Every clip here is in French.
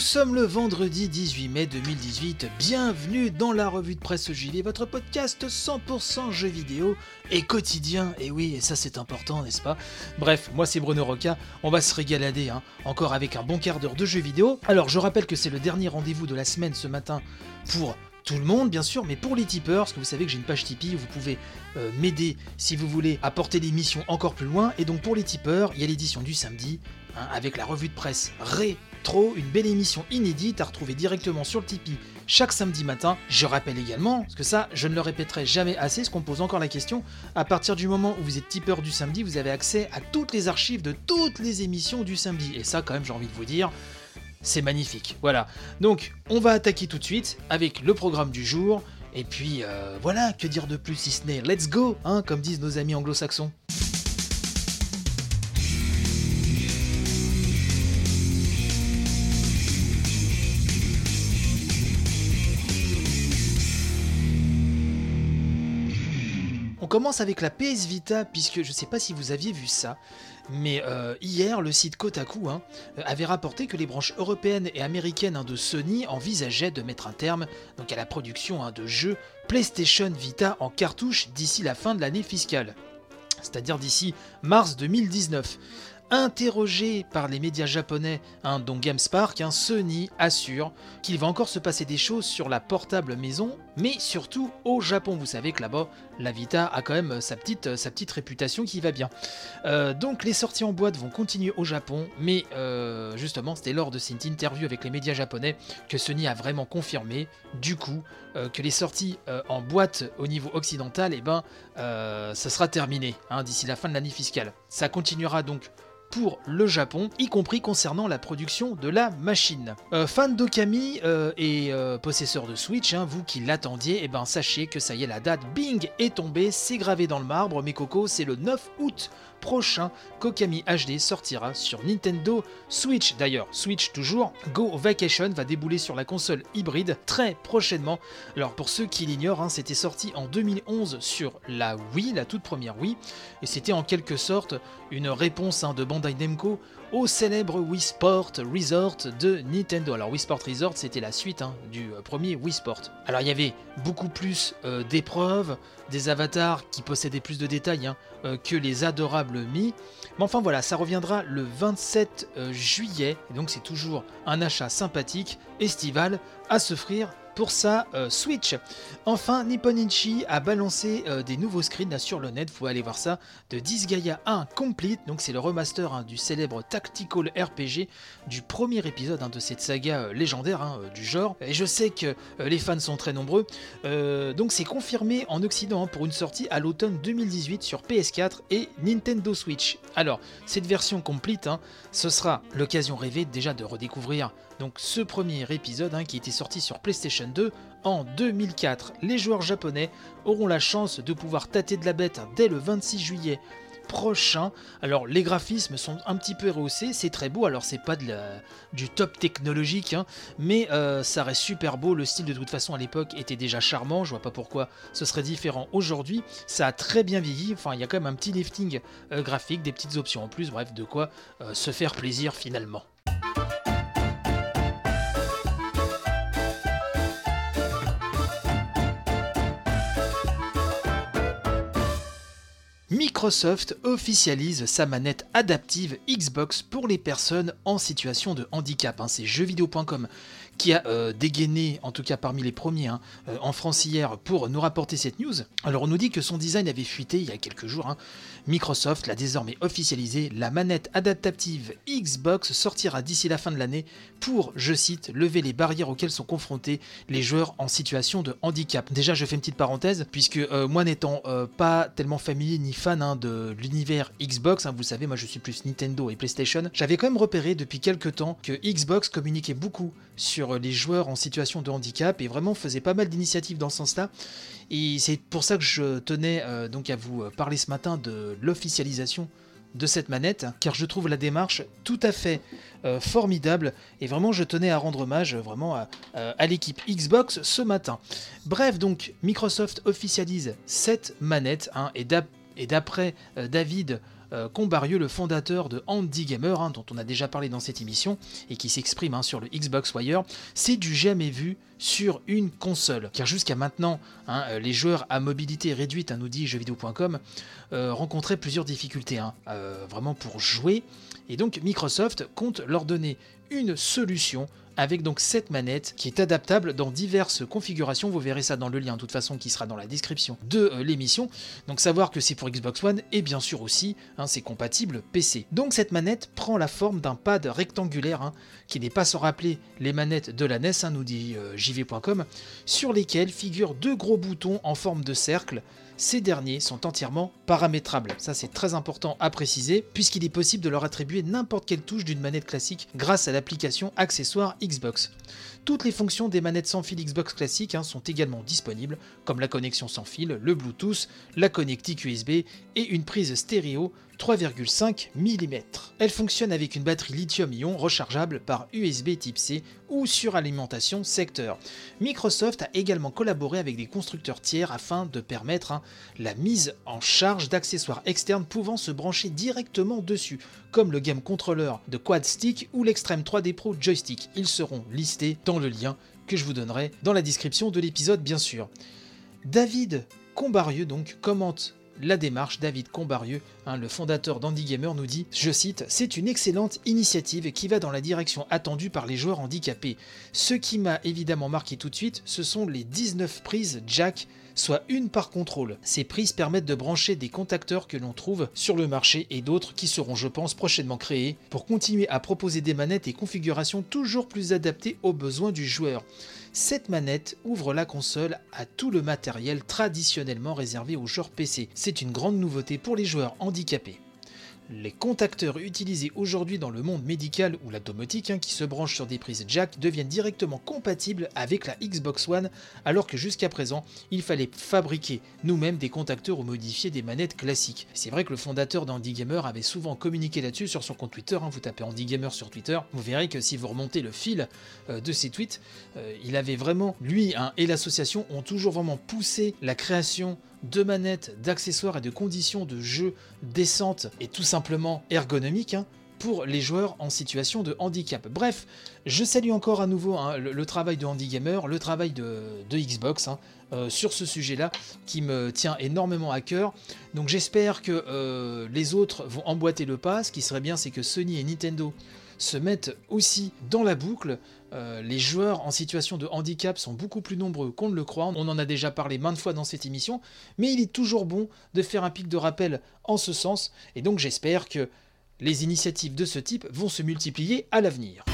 Sommes le vendredi 18 mai 2018, bienvenue dans la revue de presse JV, votre podcast 100% jeux vidéo et quotidien, et oui, et ça c'est important, n'est-ce pas? Bref, moi c'est Bruno Roca, on va se régalader, hein, encore avec un bon quart d'heure de jeux vidéo. Alors je rappelle que c'est le dernier rendez-vous de la semaine ce matin pour tout le monde bien sûr, mais pour les tipeurs, parce que vous savez que j'ai une page Tipeee où vous pouvez euh, m'aider si vous voulez à porter l'émission encore plus loin, et donc pour les tipeurs, il y a l'édition du samedi, hein, avec la revue de presse rétro, une belle émission inédite à retrouver directement sur le Tipeee chaque samedi matin. Je rappelle également, parce que ça, je ne le répéterai jamais assez, ce qu'on pose encore la question, à partir du moment où vous êtes tipeur du samedi, vous avez accès à toutes les archives de toutes les émissions du samedi. Et ça, quand même, j'ai envie de vous dire, c'est magnifique. Voilà. Donc, on va attaquer tout de suite avec le programme du jour. Et puis, euh, voilà, que dire de plus si ce n'est let's go, hein, comme disent nos amis anglo-saxons. Commence avec la PS Vita, puisque je ne sais pas si vous aviez vu ça, mais euh, hier, le site Kotaku hein, avait rapporté que les branches européennes et américaines hein, de Sony envisageaient de mettre un terme donc, à la production hein, de jeux PlayStation Vita en cartouche d'ici la fin de l'année fiscale, c'est-à-dire d'ici mars 2019. Interrogé par les médias japonais, hein, dont GameSpark, hein, Sony assure qu'il va encore se passer des choses sur la portable maison, mais surtout au Japon. Vous savez que là-bas, la Vita a quand même sa petite, sa petite réputation qui va bien. Euh, donc les sorties en boîte vont continuer au Japon, mais euh, justement, c'était lors de cette interview avec les médias japonais que Sony a vraiment confirmé, du coup, euh, que les sorties euh, en boîte au niveau occidental, eh ben, euh, ça sera terminé hein, d'ici la fin de l'année fiscale. Ça continuera donc pour le Japon, y compris concernant la production de la machine. Euh, fan d'Okami euh, et euh, possesseur de Switch, hein, vous qui l'attendiez, eh ben sachez que ça y est, la date Bing est tombée, c'est gravé dans le marbre, mes cocos, c'est le 9 août prochain qu'Okami HD sortira sur Nintendo Switch. D'ailleurs, Switch toujours, Go Vacation va débouler sur la console hybride très prochainement. Alors pour ceux qui l'ignorent, hein, c'était sorti en 2011 sur la Wii, la toute première Wii, et c'était en quelque sorte une réponse hein, de Bandai Namco au célèbre Wii Sport Resort de Nintendo. Alors Wii Sport Resort, c'était la suite hein, du euh, premier Wii Sport. Alors il y avait beaucoup plus euh, d'épreuves, des avatars qui possédaient plus de détails hein, euh, que les adorables Mi. Mais enfin voilà, ça reviendra le 27 euh, juillet, et donc c'est toujours un achat sympathique, estival, à s'offrir pour sa euh, Switch. Enfin, Nipponichi a balancé euh, des nouveaux screens sur le net, vous aller voir ça, de Disgaea 1 Complete, donc c'est le remaster hein, du célèbre Tactical RPG du premier épisode hein, de cette saga euh, légendaire hein, du genre. Et je sais que les fans sont très nombreux, donc c'est confirmé en Occident pour une sortie à l'automne 2018 sur PS4 et Nintendo Switch. Alors, cette version complete, ce sera l'occasion rêvée déjà de redécouvrir donc ce premier épisode hein, qui était sorti sur PlayStation 2 en 2004. Les joueurs japonais auront la chance de pouvoir tâter de la bête dès le 26 juillet prochain. Alors les graphismes sont un petit peu rehaussés, c'est très beau, alors c'est pas de du top technologique, hein, mais euh, ça reste super beau, le style de toute façon à l'époque était déjà charmant, je vois pas pourquoi ce serait différent aujourd'hui, ça a très bien vieilli, enfin il y a quand même un petit lifting euh, graphique, des petites options en plus, bref de quoi euh, se faire plaisir finalement. Microsoft officialise sa manette adaptive Xbox pour les personnes en situation de handicap. hein. C'est jeuxvideo.com qui a euh, dégainé, en tout cas parmi les premiers hein, euh, en France hier, pour nous rapporter cette news. Alors on nous dit que son design avait fuité il y a quelques jours. hein. Microsoft l'a désormais officialisé, la manette adaptative Xbox sortira d'ici la fin de l'année pour, je cite, lever les barrières auxquelles sont confrontés les joueurs en situation de handicap. Déjà, je fais une petite parenthèse, puisque euh, moi n'étant pas tellement familier ni fan hein, de l'univers Xbox, vous savez, moi je suis plus Nintendo et PlayStation, j'avais quand même repéré depuis quelques temps que Xbox communiquait beaucoup sur les joueurs en situation de handicap et vraiment faisait pas mal d'initiatives dans ce sens-là. Et c'est pour ça que je tenais euh, donc à vous parler ce matin de l'officialisation de cette manette, car je trouve la démarche tout à fait euh, formidable et vraiment je tenais à rendre hommage euh, vraiment à, à l'équipe Xbox ce matin. Bref, donc Microsoft officialise cette manette hein, et d'après David euh, Combarieux, le fondateur de Andy Gamer, hein, dont on a déjà parlé dans cette émission, et qui s'exprime hein, sur le Xbox Wire, c'est du jamais vu sur une console. Car jusqu'à maintenant, hein, euh, les joueurs à mobilité réduite, nous dit jeuxvideo.com, euh, rencontraient plusieurs difficultés, vraiment pour jouer. Et donc Microsoft compte leur donner une solution avec donc cette manette qui est adaptable dans diverses configurations. Vous verrez ça dans le lien de toute façon qui sera dans la description de euh, l'émission. Donc savoir que c'est pour Xbox One et bien sûr aussi hein, c'est compatible PC. Donc cette manette prend la forme d'un pad rectangulaire hein, qui n'est pas sans rappeler les manettes de la NES, hein, nous dit euh, jv.com, sur lesquelles figurent deux gros boutons en forme de cercle ces derniers sont entièrement paramétrables. Ça c'est très important à préciser, puisqu'il est possible de leur attribuer n'importe quelle touche d'une manette classique grâce à l'application accessoire Toutes les fonctions des manettes sans fil Xbox classiques hein, sont également disponibles, comme la connexion sans fil, le Bluetooth, la connectique USB et une prise stéréo 3,5 mm. Elle fonctionne avec une batterie lithium-ion rechargeable par USB type C ou sur alimentation secteur. Microsoft a également collaboré avec des constructeurs tiers afin de permettre hein, la mise en charge d'accessoires externes pouvant se brancher directement dessus, comme le Game Controller de Quad Stick ou l'Extreme 3D Pro Joystick. Ils seront listés dans le lien que je vous donnerai dans la description de l'épisode bien sûr. David Combarieux donc commente la démarche, David Combarieux, hein, le fondateur d'Andy Gamer, nous dit, je cite, C'est une excellente initiative qui va dans la direction attendue par les joueurs handicapés. Ce qui m'a évidemment marqué tout de suite, ce sont les 19 prises jack soit une par contrôle. Ces prises permettent de brancher des contacteurs que l'on trouve sur le marché et d'autres qui seront, je pense, prochainement créés pour continuer à proposer des manettes et configurations toujours plus adaptées aux besoins du joueur. Cette manette ouvre la console à tout le matériel traditionnellement réservé aux joueurs PC. C'est une grande nouveauté pour les joueurs handicapés. Les contacteurs utilisés aujourd'hui dans le monde médical ou la domotique, hein, qui se branchent sur des prises jack, deviennent directement compatibles avec la Xbox One, alors que jusqu'à présent, il fallait fabriquer nous-mêmes des contacteurs ou modifier des manettes classiques. C'est vrai que le fondateur d'Andy Gamer avait souvent communiqué là-dessus sur son compte Twitter. Hein. vous tapez Andy Gamer sur Twitter, vous verrez que si vous remontez le fil euh, de ses tweets, euh, il avait vraiment, lui hein, et l'association ont toujours vraiment poussé la création de manettes, d'accessoires et de conditions de jeu décentes et tout simplement ergonomiques hein, pour les joueurs en situation de handicap. Bref, je salue encore à nouveau hein, le, travail de Handy Gamer, le travail de, Xbox hein, euh, sur ce sujet-là qui me tient énormément à cœur. Donc j'espère que euh, les autres vont emboîter le pas. Ce qui serait bien, c'est que Sony et Nintendo se mettent aussi dans la boucle. Euh, les joueurs en situation de handicap sont beaucoup plus nombreux qu'on ne le croit. On en a déjà parlé maintes fois dans cette émission, mais il est toujours bon de faire un pic de rappel en ce sens, et donc j'espère que les initiatives de ce type vont se multiplier à l'avenir.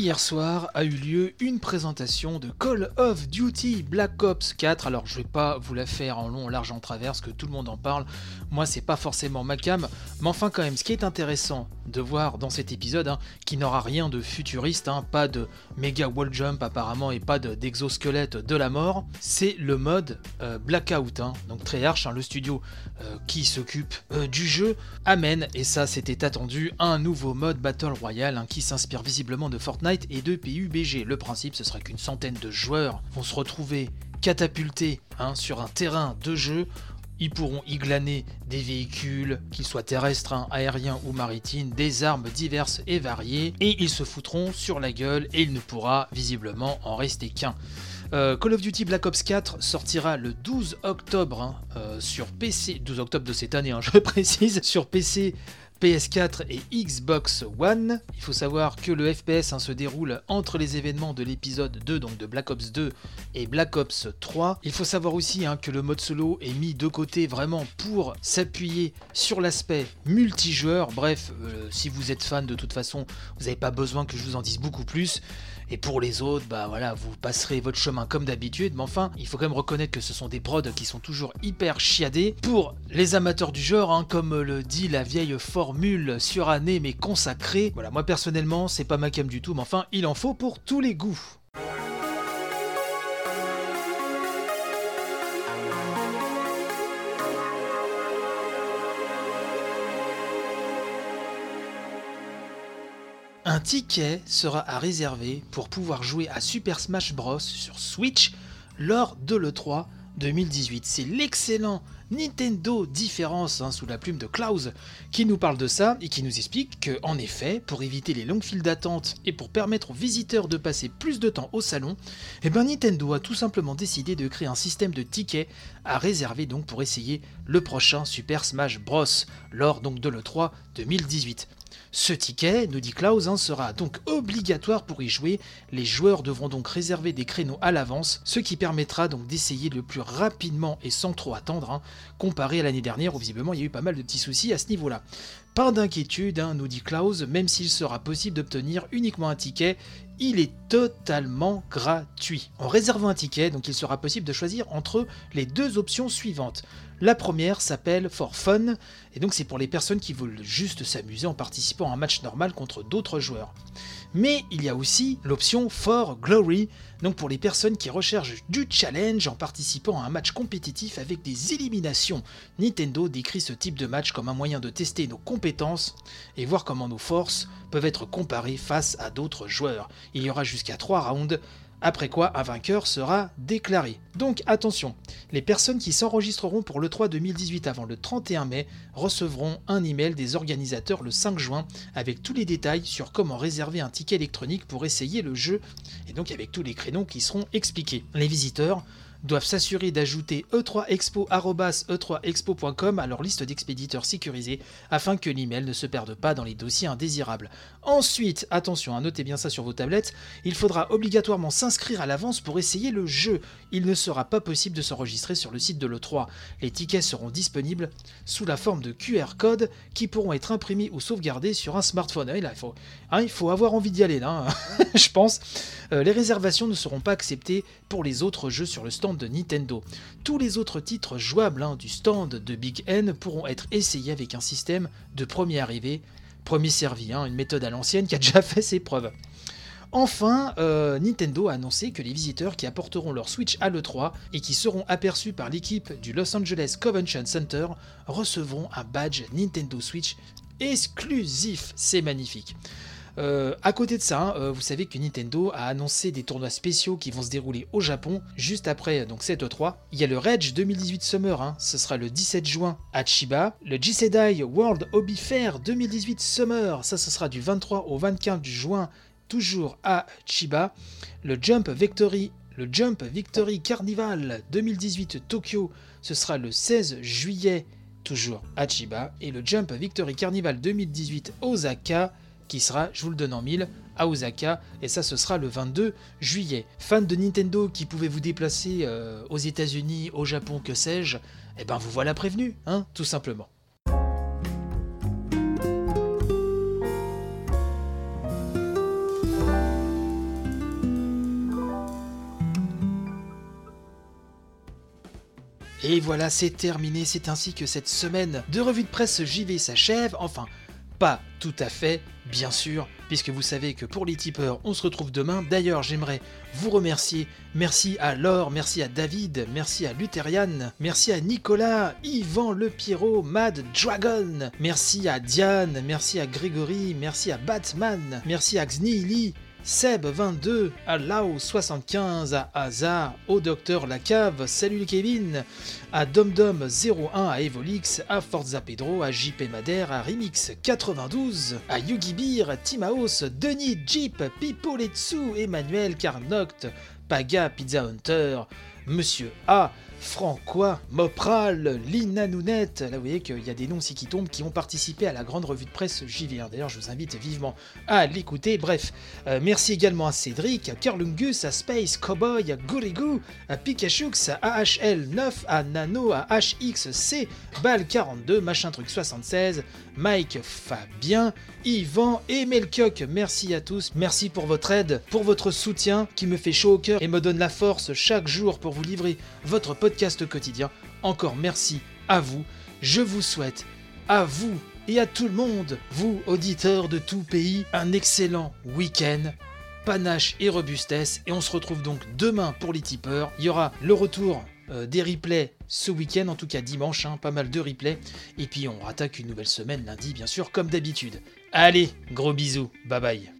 Hier soir a eu lieu une présentation de Call of Duty Black Ops 4. Alors je vais pas vous la faire en long, large, en travers, que tout le monde en parle. Moi c'est pas forcément ma cam, mais enfin quand même, ce qui est intéressant de voir dans cet épisode, hein, qui n'aura rien de futuriste, hein, pas de méga wall jump apparemment et pas d'exosquelette de, la mort, c'est le mode euh, Blackout. Hein. Donc Treyarch, le studio euh, qui s'occupe euh, du jeu, amène, et ça c'était attendu, un nouveau mode Battle Royale qui s'inspire visiblement de Fortnite et de PUBG. Le principe, ce sera qu'une centaine de joueurs vont se retrouver catapultés hein, sur un terrain de jeu ils pourront y glaner des véhicules, qu'ils soient terrestres, hein, aériens ou maritimes, des armes diverses et variées, et ils se foutront sur la gueule et il ne pourra visiblement en rester qu'un. Euh, Call of Duty Black Ops 4 sortira le 12 octobre hein, euh, sur PC, 12 octobre de cette année, je précise, sur PC, PS4 et Xbox One. Il faut savoir que le FPS hein, se déroule entre les événements de l'épisode 2, donc de Black Ops 2 et Black Ops 3. Il faut savoir aussi hein, que le mode solo est mis de côté vraiment pour s'appuyer sur l'aspect multijoueur. Bref, euh, si vous êtes fan de toute façon, vous n'avez pas besoin que je vous en dise beaucoup plus. Et pour les autres, bah voilà, vous passerez votre chemin comme d'habitude. Mais enfin, il faut quand même reconnaître que ce sont des prods qui sont toujours hyper chiadés. Pour les amateurs du genre, hein, comme le dit la vieille formule surannée mais consacrée. Voilà, moi personnellement, c'est pas ma cam du tout, mais enfin, il en faut pour tous les goûts. Un ticket sera à réserver pour pouvoir jouer à Super Smash Bros sur Switch lors de l'E3 2018. C'est l'excellent Nintendo Différence hein, sous la plume de Klaus qui nous parle de ça et qui nous explique que, en effet, pour éviter les longues files d'attente et pour permettre aux visiteurs de passer plus de temps au salon, eh ben Nintendo a tout simplement décidé de créer un système de tickets à réserver donc pour essayer le prochain Super Smash Bros lors donc de l'E3 2018. Ce ticket, nous dit Klaus, hein, sera donc obligatoire pour y jouer. Les joueurs devront donc réserver des créneaux à l'avance, ce qui permettra donc d'essayer le plus rapidement et sans trop attendre, hein, comparé à l'année dernière où visiblement il y a eu pas mal de petits soucis à ce niveau-là. Pas d'inquiétude, hein, nous dit Klaus, même s'il sera possible d'obtenir uniquement un ticket, il est totalement gratuit. En réservant un ticket, donc il sera possible de choisir entre les deux options suivantes. La première s'appelle For Fun, et donc c'est pour les personnes qui veulent juste s'amuser en participant à un match normal contre d'autres joueurs. Mais il y a aussi l'option For Glory, donc pour les personnes qui recherchent du challenge en participant à un match compétitif avec des éliminations. Nintendo décrit ce type de match comme un moyen de tester nos compétences et voir comment nos forces peuvent être comparées face à d'autres joueurs. Il y aura jusqu'à 3 rounds après quoi un vainqueur sera déclaré. Donc attention, les personnes qui s'enregistreront pour le 3 2018 avant le 31 mai recevront un email des organisateurs le 5 juin avec tous les détails sur comment réserver un ticket électronique pour essayer le jeu et donc avec tous les créneaux qui seront expliqués. Les visiteurs doivent s'assurer d'ajouter e3expo.e3expo.com à leur liste d'expéditeurs sécurisés afin que l'email ne se perde pas dans les dossiers indésirables. Ensuite, attention, à notez bien ça sur vos tablettes, il faudra obligatoirement s'inscrire à l'avance pour essayer le jeu. Il ne sera pas possible de s'enregistrer sur le site de l'E3. Les tickets seront disponibles sous la forme de QR codes qui pourront être imprimés ou sauvegardés sur un smartphone. faut, hein, il faut avoir envie d'y aller, là, hein, je pense. Euh, les réservations ne seront pas acceptées pour les autres jeux sur le stand de Nintendo. Tous les autres titres jouables hein, du stand de Big N pourront être essayés avec un système de premier arrivé, premier servi, hein, une méthode à l'ancienne qui a déjà fait ses preuves. Enfin, euh, Nintendo a annoncé que les visiteurs qui apporteront leur Switch à l'E3 et qui seront aperçus par l'équipe du Los Angeles Convention Center recevront un badge Nintendo Switch exclusif. C'est magnifique. Euh, à côté de ça, euh, vous savez que Nintendo a annoncé des tournois spéciaux qui vont se dérouler au Japon juste après donc cette E3. Il y a le Rage 2018 Summer, hein, ce sera le 17 juin à Chiba. Le Jisedai World Hobby Fair 2018 Summer, ça ce sera du 23 au 25 juin toujours à Chiba. Le Jump Victory, le Jump Victory Carnival 2018 Tokyo, ce sera le 16 juillet toujours à Chiba. Et le Jump Victory Carnival 2018 Osaka, qui sera, je vous le donne en mille, à Osaka, et ça ce sera le 22 juillet. Fans de Nintendo qui pouvaient vous déplacer euh, aux États-Unis, au Japon, que sais-je, eh ben vous voilà prévenu, hein, tout simplement. Et voilà, c'est terminé, c'est ainsi que cette semaine de revue de presse JV s'achève, enfin, pas tout à fait, bien sûr, puisque vous savez que pour les tipeurs, on se retrouve demain. D'ailleurs, j'aimerais vous remercier. Merci à Laure, merci à David, merci à Lutherian, merci à Nicolas, Yvan Le Pierrot, Mad Dragon, merci à Diane, merci à Grégory, merci à Batman, merci à Xnili, Seb22, à Lao75, à Hazard, au Docteur Lacave, salut Kevin, à DomDom01, à Evolix, à Forza Pedro, à JP Madère, à Remix92, à Yugibir, Timaos, Denis Jeep, Pipo Letsu, Emmanuel Carnoct, Paga Pizza Hunter, Monsieur A, Francois, Mopral, Lina Nounette. Là, vous voyez qu'il y a des noms aussi qui tombent qui ont participé à la grande revue de presse JV. D'ailleurs, je vous invite vivement à l'écouter. Bref, euh, merci également à Cédric, à Curlungus, à Space Cowboy, à Gourigou, à Pikachux, à AHL9, à Nano, à HXC, Bal42, Machin Truc 76, Mike Fabien, Yvan et Melkioc. Merci à tous. Merci pour votre aide, pour votre soutien qui me fait chaud au cœur et me donne la force chaque jour pour vous livrer votre quotidien. Encore merci à vous. Je vous souhaite à vous et à tout le monde, vous auditeurs de tout pays, un excellent week-end. Panache et robustesse. Et on se retrouve donc demain pour les tipeurs. Il y aura le retour euh, des replays ce week-end, en tout cas dimanche, hein, pas mal de replays. Et puis on attaque une nouvelle semaine lundi, bien sûr, comme d'habitude. Allez, gros bisous, bye bye.